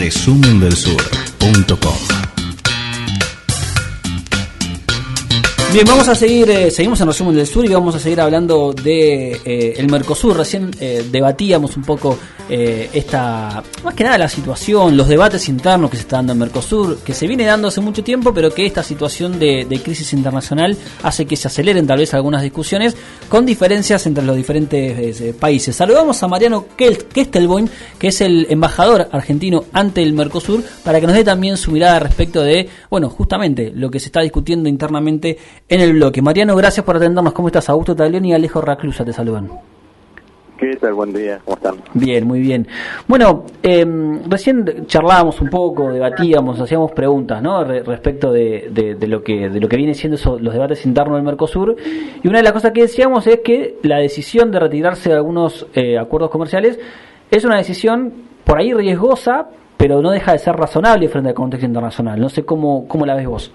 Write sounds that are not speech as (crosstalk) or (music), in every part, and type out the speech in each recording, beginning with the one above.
resumendelsur.com Bien, vamos a seguir, eh, seguimos en resumen del sur y vamos a seguir hablando de eh, el Mercosur. Recién eh, debatíamos un poco esta, más que nada la situación, los debates internos que se está dando en Mercosur, que se viene dando hace mucho tiempo, pero que esta situación de, crisis internacional hace que se aceleren tal vez algunas discusiones con diferencias entre los diferentes países. Saludamos a Mariano Kestelboim, que es el embajador argentino ante el Mercosur, para que nos dé también su mirada respecto de, bueno, justamente lo que se está discutiendo internamente en el bloque. Mariano, gracias por atendernos. ¿Cómo estás? Augusto Taglioni y Alejo Raclusa te saludan. ¿Qué tal? Buen día, ¿cómo están? Bien, muy bien. Bueno, em, recién charlábamos un poco, debatíamos, hacíamos preguntas, ¿no? respecto de, de, lo que de lo que viene siendo los debates internos del Mercosur. Y una de las cosas que decíamos es que la decisión de retirarse de algunos eh, acuerdos comerciales es una decisión por ahí riesgosa, pero no deja de ser razonable frente al contexto internacional. No sé cómo, cómo la ves vos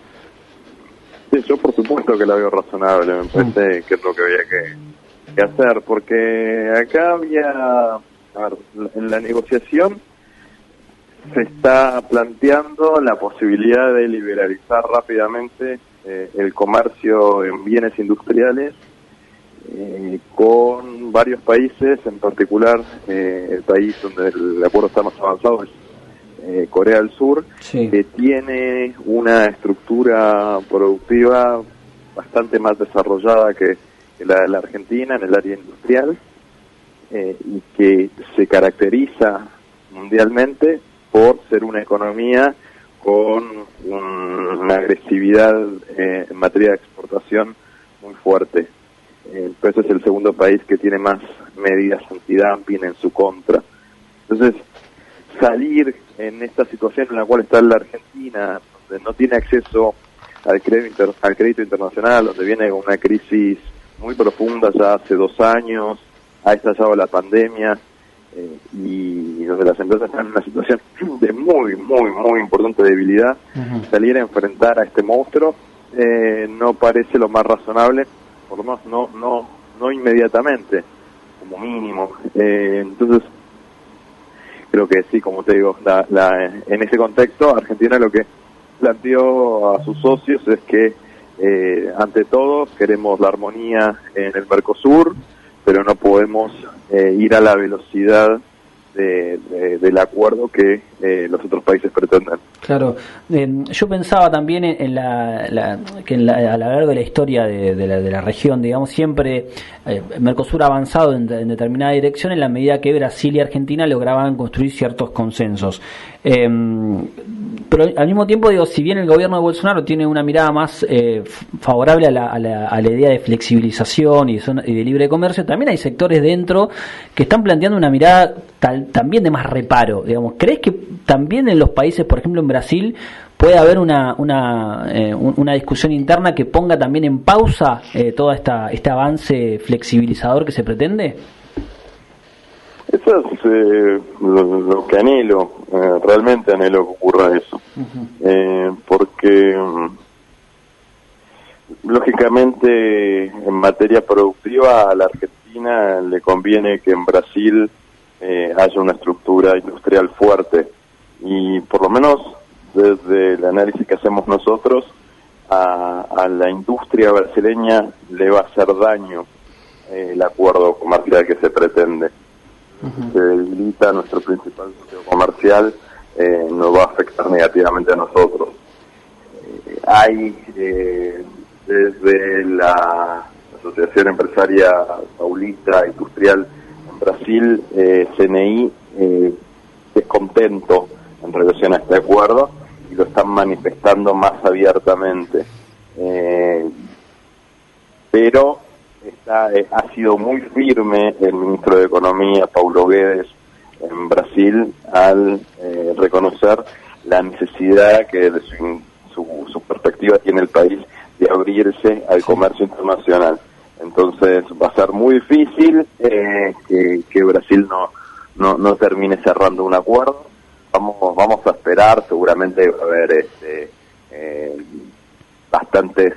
yo por supuesto que la veo razonable, me parece que es lo que había que, hacer, porque acá había, a ver, en la negociación se está planteando la posibilidad de liberalizar rápidamente eh, el comercio en bienes industriales eh, con varios países, en particular eh, el país donde el acuerdo está más avanzado es eh, Corea del Sur, que tiene una estructura productiva bastante más desarrollada que, la de la Argentina en el área industrial eh, y que se caracteriza mundialmente por ser una economía con una agresividad eh, en materia de exportación muy fuerte. Pues es el segundo país que tiene más medidas antidumping en su contra. Entonces, salir en esta situación en la cual está la Argentina, donde no tiene acceso al crédito, al crédito internacional, donde viene una crisis muy profunda ya hace dos años, ha estallado la pandemia eh, y donde las empresas están en una situación (clears throat) de muy, muy, muy importante debilidad, salir a enfrentar a este monstruo eh, no parece lo más razonable, por lo menos no, no, no inmediatamente, como mínimo. Eh, entonces, creo que sí, como te digo, la, en ese contexto Argentina lo que planteó a sus socios es que eh, ante todo queremos la armonía en el Mercosur, pero no podemos eh, ir a la velocidad del acuerdo que eh, los otros países pretenden. Claro, yo pensaba también en la, que a lo largo de la historia de, la, región, digamos, siempre eh, Mercosur ha avanzado en, determinada dirección en la medida que Brasil y Argentina lograban construir ciertos consensos. Em, pero al mismo tiempo, digo, si bien el gobierno de Bolsonaro tiene una mirada más eh, favorable a la, a, la, idea de flexibilización y, de libre comercio, también hay sectores dentro que están planteando una mirada también de más reparo. Digamos, ¿crees que también en los países, por ejemplo en Brasil, puede haber una, una, eh, una discusión interna que ponga también en pausa eh, todo esta, este avance flexibilizador que se pretende? Eso es eh, lo, que anhelo, eh, realmente anhelo que ocurra eso. eh, porque, mm, lógicamente, en materia productiva a la Argentina le conviene que en Brasil eh, haya una estructura industrial fuerte. Y por lo menos desde el análisis que hacemos nosotros, a, a la industria brasileña le va a hacer daño el acuerdo comercial que se pretende se debilita nuestro principal socio comercial, eh, nos va a afectar negativamente a nosotros. Eh, hay eh, desde la Asociación Empresaria Paulista Industrial en Brasil, CNI, descontento en relación a este acuerdo y lo están manifestando más abiertamente. pero eh, ha sido muy firme el ministro de Economía, Paulo Guedes, en Brasil, al eh, reconocer la necesidad que desde su, su, perspectiva tiene el país de abrirse al comercio internacional. Entonces va a ser muy difícil eh, que, Brasil no, no, no termine cerrando un acuerdo. Vamos, vamos a esperar, seguramente va a haber este, bastantes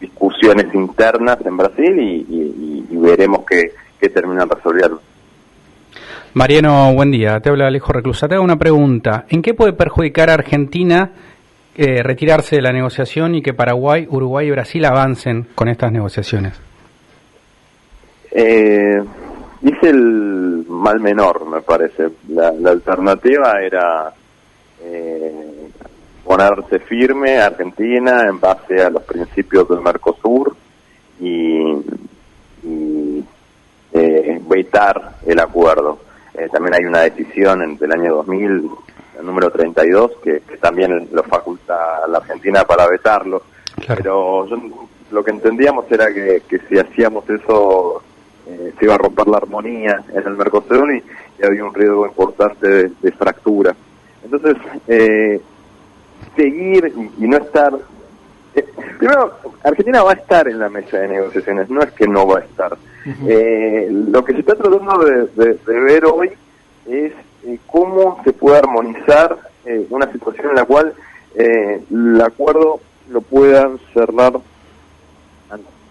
discusiones internas en Brasil y, veremos qué, qué terminan resolviendo. Mariano, buen día. Te habla Alejo Reclusa. Te hago una pregunta. ¿En qué puede perjudicar a Argentina eh, retirarse de la negociación y que Paraguay, Uruguay y Brasil avancen con estas negociaciones? Eh, dice el mal menor, me parece. La, alternativa era eh, ponerse firme Argentina en base a los principios del Mercosur y, y eh, vetar el acuerdo. Eh, también hay una decisión del año 2000, el número 32, que, que también lo faculta a la Argentina para vetarlo. Pero lo que entendíamos era que, que si hacíamos eso eh, se iba a romper la armonía en el Mercosur y, había un riesgo importante de, fractura. Entonces, eh, seguir y, no estar... Eh, primero, Argentina va a estar en la mesa de negociaciones, no es que no va a estar. lo que se está tratando de, ver hoy es cómo se puede armonizar una situación en la cual el acuerdo lo puedan cerrar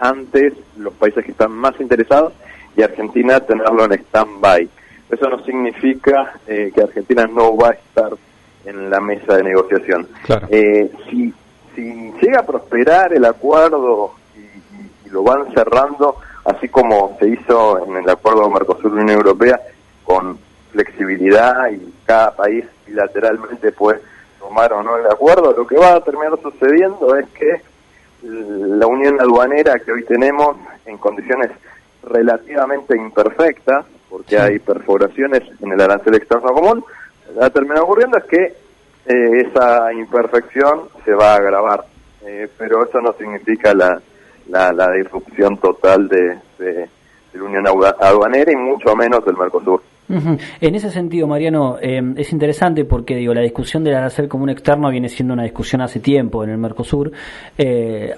antes los países que están más interesados y Argentina tenerlo en stand-by. Eso no significa eh, que Argentina no va a estar en la mesa de negociación. Eh, si, si llega a prosperar el acuerdo y, lo van cerrando, así como se hizo en el acuerdo Mercosur-Unión Europea, con flexibilidad y cada país bilateralmente puede tomar o no el acuerdo, lo que va a terminar sucediendo es que la unión aduanera que hoy tenemos en condiciones relativamente imperfecta, porque hay perforaciones en el arancel externo común, ha terminado ocurriendo es que eh, esa imperfección se va a agravar, eh, pero eso no significa la, la, la disrupción total de, de, de la Unión Aduanera y mucho menos del Mercosur. En ese sentido, Mariano, em, es interesante porque digo la discusión del arancel común externo viene siendo una discusión hace tiempo en el Mercosur. Eh,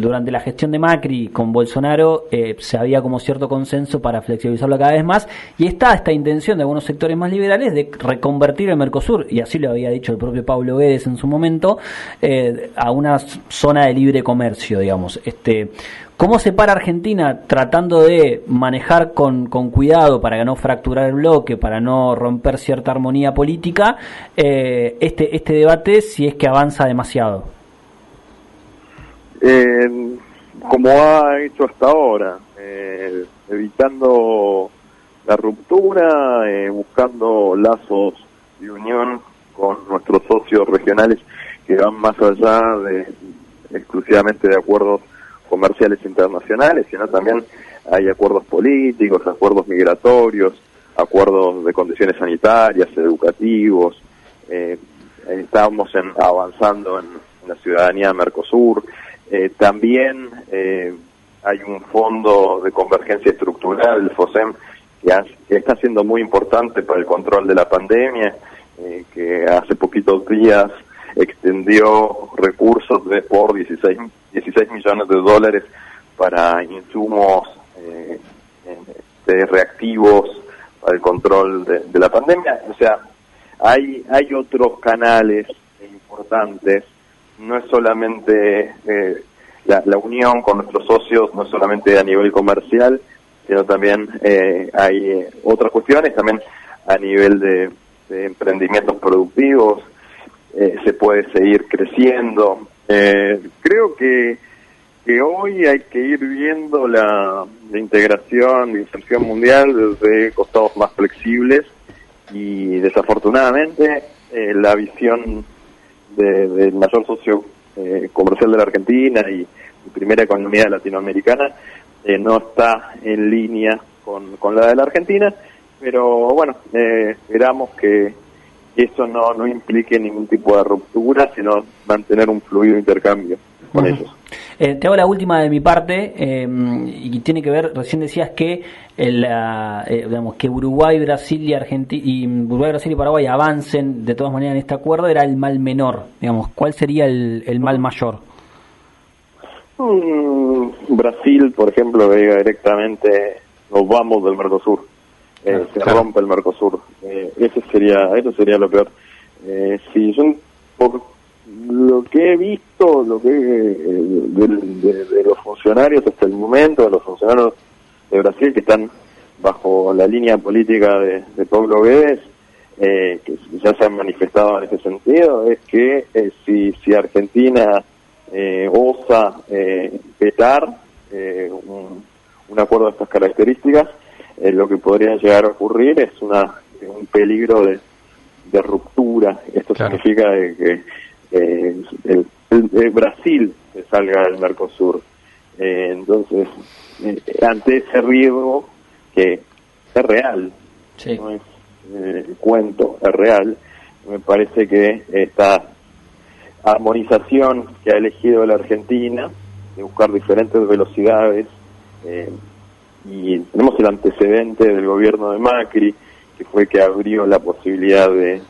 durante la gestión de Macri con Bolsonaro eh, se había como cierto consenso para flexibilizarlo cada vez más y está esta intención de algunos sectores más liberales de reconvertir el Mercosur, y así lo había dicho el propio Pablo Guedes en su momento, eh, a una zona de libre comercio, digamos. Este, ¿Cómo se para Argentina tratando de manejar con, con, cuidado para no fracturar el bloque, para no romper cierta armonía política, eh, este, este debate si es que avanza demasiado? Eh, como ha hecho hasta ahora, eh, evitando la ruptura, buscando lazos de unión con nuestros socios regionales que van más allá de exclusivamente de acuerdos comerciales internacionales, sino también hay acuerdos políticos, acuerdos migratorios, acuerdos de condiciones sanitarias, educativos. Eh, estamos en, avanzando en, la ciudadanía Mercosur. Eh, también eh, hay un fondo de convergencia estructural, el FOSEM, que, está siendo muy importante para el control de la pandemia, eh, que hace poquitos días extendió recursos de por 16, 16 millones de dólares para insumos eh, de reactivos para el control de, la pandemia. O sea, hay, hay otros canales importantes, no es solamente eh, la, la, unión con nuestros socios, no es solamente a nivel comercial, sino también eh, hay otras cuestiones, también a nivel de emprendimientos productivos, eh, se puede seguir creciendo. Eh, creo que, que hoy hay que ir viendo la, integración, la inserción mundial desde costados más flexibles y desafortunadamente eh, la visión del mayor socio comercial de la Argentina y, primera economía latinoamericana no está en línea con, con la de la Argentina, pero bueno, esperamos que eso no, no implique ningún tipo de ruptura, sino mantener un fluido intercambio con ellos. Eh, te hago la última de mi parte em, y tiene que ver, recién decías que el, eh, digamos que Uruguay, Brasil y Argentina y Uruguay, Brasil y Paraguay avancen de todas maneras en este acuerdo era el mal menor, digamos, ¿cuál sería el, el mal mayor? Mm, Brasil, por ejemplo, diga directamente nos vamos del Mercosur eh, se rompe el Mercosur. Eh, eso sería eso sería lo peor. Eh, si yo, por lo que he visto, lo que eh, de, los funcionarios hasta el momento, de los funcionarios de Brasil que están bajo la línea política de, de Pablo Guedes, eh, que ya se han manifestado en ese sentido, es que eh, si, si Argentina eh, osa eh, vetar eh, un, un acuerdo de estas características, eh, lo que podría llegar a ocurrir es una un peligro de, de ruptura. Esto Claro. significa que eh, el, el- el Brasil se salga del Mercosur. Eh, entonces, eh, ante ese riesgo que es real, Sí. no es eh, cuento, es real, me parece que esta armonización que ha elegido la Argentina, de buscar diferentes velocidades, eh, y tenemos el antecedente del gobierno de Macri, que fue que abrió la posibilidad de,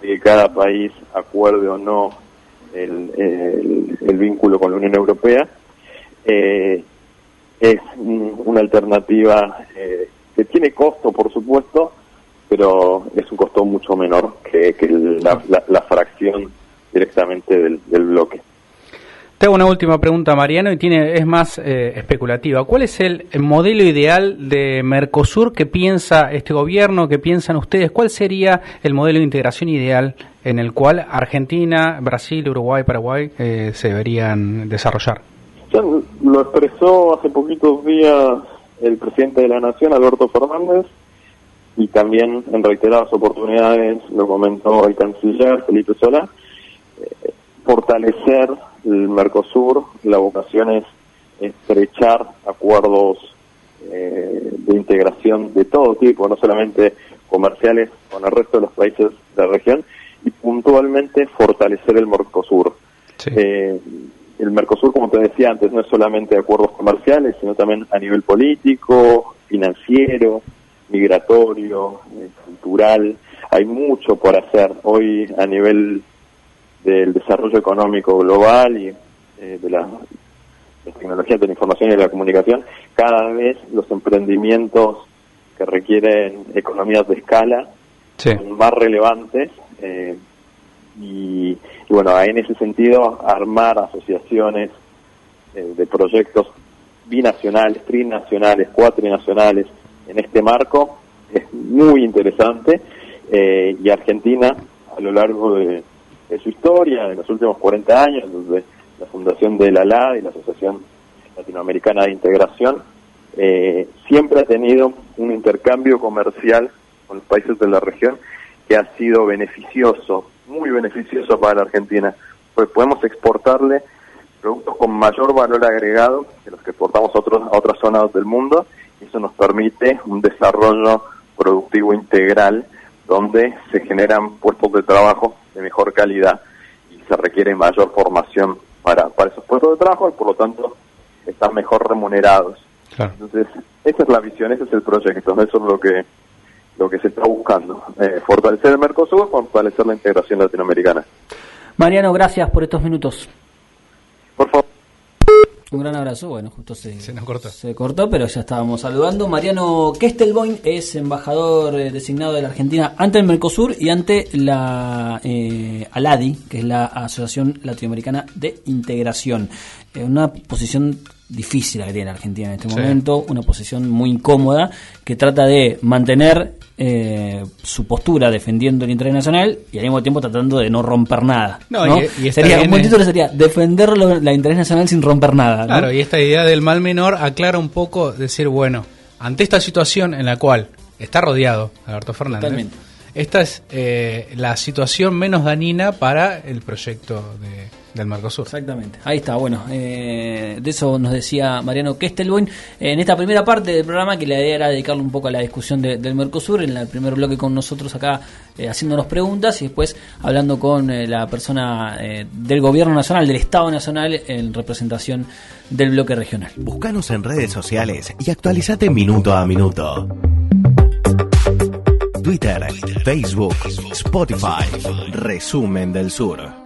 que cada país acuerde o no el, el- vínculo con la Unión Europea, eh, es un- una alternativa eh, que tiene costo, por supuesto, pero es un costo mucho menor que, que la, fracción directamente del bloque. Te hago una última pregunta, Mariano, y tiene es más eh, especulativa. ¿Cuál es el, el modelo ideal de Mercosur que piensa este gobierno, que piensan ustedes? ¿Cuál sería el modelo de integración ideal en el cual Argentina, Brasil, Uruguay, Paraguay eh, se deberían desarrollar? Ya lo expresó hace poquitos días el presidente de la Nación, Alberto Fernández, y también en reiteradas oportunidades lo comentó el canciller Felipe Solá, fortalecer el Mercosur, la vocación es estrechar acuerdos eh, de integración de todo tipo, no solamente comerciales con el resto de los países de la región, y puntualmente fortalecer el Mercosur. Sí. Eh, el Mercosur, como te decía antes, no es solamente acuerdos comerciales, sino también a nivel político, financiero, migratorio, eh, cultural. Hay mucho por hacer hoy a nivel del desarrollo económico global y eh, de la, las tecnologías de la información y de la comunicación. Cada vez los emprendimientos que requieren economías de escala Sí. son más relevantes eh, y, y bueno, en ese sentido armar asociaciones eh, de proyectos binacionales, trinacionales, cuatrinacionales en este marco es muy interesante eh, y Argentina a lo largo de, de su historia, en los últimos 40 años, desde la fundación de la LAD y la Asociación Latinoamericana de Integración, eh, siempre ha tenido un intercambio comercial con los países de la región que ha sido beneficioso, muy beneficioso para la Argentina, pues podemos exportarle productos con mayor valor agregado que los que exportamos a, otros, a otras zonas del mundo y eso nos permite un desarrollo productivo integral donde se generan puestos de trabajo de mejor calidad y se requiere mayor formación para, para esos puestos de trabajo y por lo tanto están mejor remunerados. Claro. Entonces, esa es la visión, ese es el proyecto, eso es lo que lo que se está buscando, eh, fortalecer el Mercosur, fortalecer la integración latinoamericana. Mariano, gracias por estos minutos. Un gran abrazo. Bueno, justo se, Se nos cortó. Se cortó, pero ya estábamos saludando. Mariano Kestelboin es embajador eh, designado de la Argentina ante el Mercosur y ante la eh, ALADI, que es la Asociación Latinoamericana de Integración. Eh, una posición difícil la que tiene la Argentina en este Sí. momento, una posición muy incómoda que trata de mantener eh, su postura defendiendo el interés nacional y al mismo tiempo tratando de no romper nada. No, ¿no? y- sería, un buen título sería defender lo- la interés nacional sin romper nada. ¿no? Claro, y esta idea del mal menor aclara un poco, decir, bueno, ante esta situación en la cual está rodeado Alberto Fernández, Totalmente. esta es eh, la situación menos dañina para el proyecto de- del Mercosur. Exactamente, ahí está, bueno, eh, de eso nos decía Mariano Kestelboin en esta primera parte del programa que la idea era dedicarle un poco a la discusión de- del Mercosur, en el primer bloque con nosotros acá eh, haciéndonos preguntas y después hablando con eh, la persona eh, del gobierno nacional, del Estado nacional en representación del bloque regional. Búscanos en redes sociales y actualizate minuto a minuto. Twitter, Facebook, Spotify, Resumen del Sur.